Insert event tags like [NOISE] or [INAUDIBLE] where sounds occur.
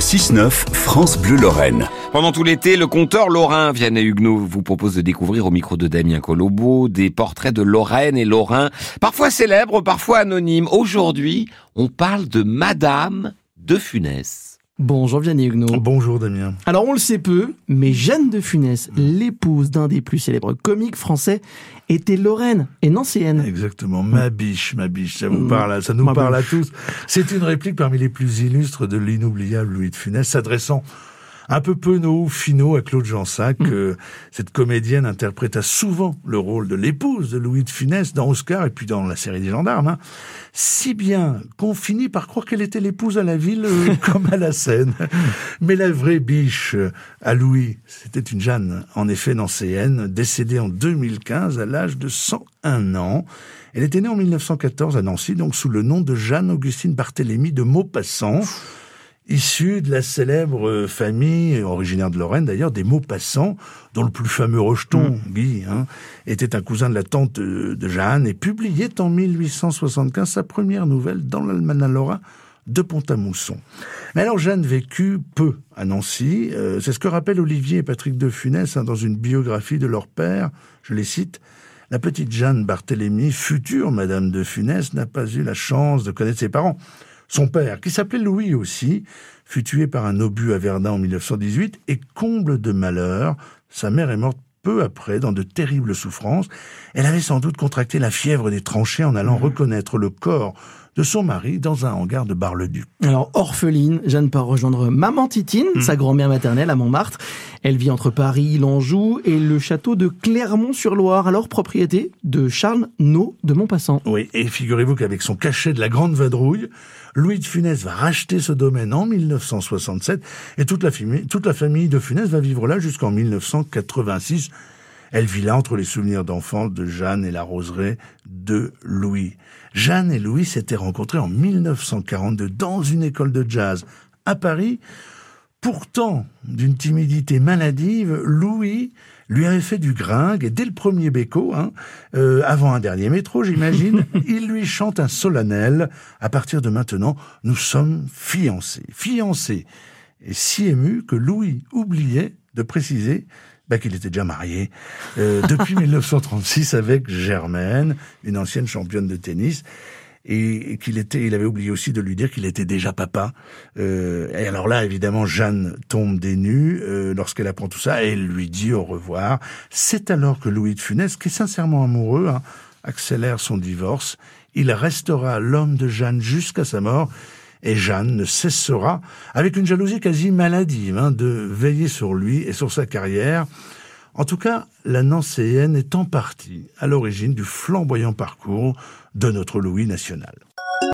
6-9, France Bleu Lorraine. Pendant tout l'été, le conteur lorrain Vianney Huguenot vous propose de découvrir au micro de Damien Colombo des portraits de Lorraine et Lorrain, parfois célèbres, parfois anonymes. Aujourd'hui, on parle de Madame de Funès. Bonjour Vianney Huguenot. Bonjour Damien. Alors on le sait peu, mais Jeanne de Funès, l'épouse d'un des plus célèbres comiques français, était lorraine et nancéenne. Exactement, ma biche, ma biche, ça vous parle, ça nous parle à tous. C'est une réplique parmi les plus illustres de l'inoubliable Louis de Funès, s'adressant un peu penaud, finot à Claude Jansac. Mm. cette comédienne interpréta souvent le rôle de l'épouse de Louis de Funès dans Oscar et puis dans la série des gendarmes. Hein. Si bien qu'on finit par croire qu'elle était l'épouse à la ville euh, [LAUGHS] comme à la scène. Mais la vraie biche à Louis, c'était une Jeanne, en effet nancéenne, décédée en 2015 à l'âge de 101 ans. Elle était née en 1914 à Nancy, donc sous le nom de Jeanne-Augustine Barthélemy de Maupassant issu de la célèbre famille, originaire de Lorraine d'ailleurs, des Maupassants, dont le plus fameux rejeton, mm. Guy, hein, était un cousin de la tante de Jeanne, et publiait en 1875 sa première nouvelle dans l'Almanach lorrain de Pont-à-Mousson. Mais alors Jeanne vécut peu à Nancy, euh, c'est ce que rappellent Olivier et Patrick de Funès hein, dans une biographie de leur père, je les cite, la petite Jeanne Barthélemy, future Madame de Funès, n'a pas eu la chance de connaître ses parents. Son père, qui s'appelait Louis aussi, fut tué par un obus à Verdun en 1918 et comble de malheur, sa mère est morte peu après dans de terribles souffrances. Elle avait sans doute contracté la fièvre des tranchées en allant mmh. reconnaître le corps de son mari dans un hangar de Bar-le-Duc. Alors, orpheline, Jeanne part rejoindre maman Titine, mmh. sa grand-mère maternelle à Montmartre. Elle vit entre Paris, l'Anjou et le château de Clermont-sur-Loire, alors propriété de Charles Nau de Montpassant. Oui, et figurez-vous qu'avec son cachet de la Grande Vadrouille, Louis de Funès va racheter ce domaine en 1967 et toute la, famille, toute la famille de Funès va vivre là jusqu'en 1986. Elle vit là entre les souvenirs d'enfance de Jeanne et la roseraie de Louis. Jeanne et Louis s'étaient rencontrés en 1942 dans une école de jazz à Paris. Pourtant, d'une timidité maladive, Louis lui avait fait du gringue et dès le premier béco, hein, euh, avant un dernier métro, j'imagine, [LAUGHS] il lui chante un solennel. À partir de maintenant, nous sommes fiancés. Fiancés. Et si ému que Louis oubliait de préciser bah, qu'il était déjà marié euh, depuis [LAUGHS] 1936 avec Germaine, une ancienne championne de tennis et qu'il était, il avait oublié aussi de lui dire qu'il était déjà papa. Euh, et alors là, évidemment, Jeanne tombe des nues euh, lorsqu'elle apprend tout ça et elle lui dit au revoir. C'est alors que Louis de Funès, qui est sincèrement amoureux, hein, accélère son divorce. Il restera l'homme de Jeanne jusqu'à sa mort. Et Jeanne ne cessera, avec une jalousie quasi maladive, hein, de veiller sur lui et sur sa carrière. En tout cas, la Nancéenne est en partie à l'origine du flamboyant parcours de notre Louis national.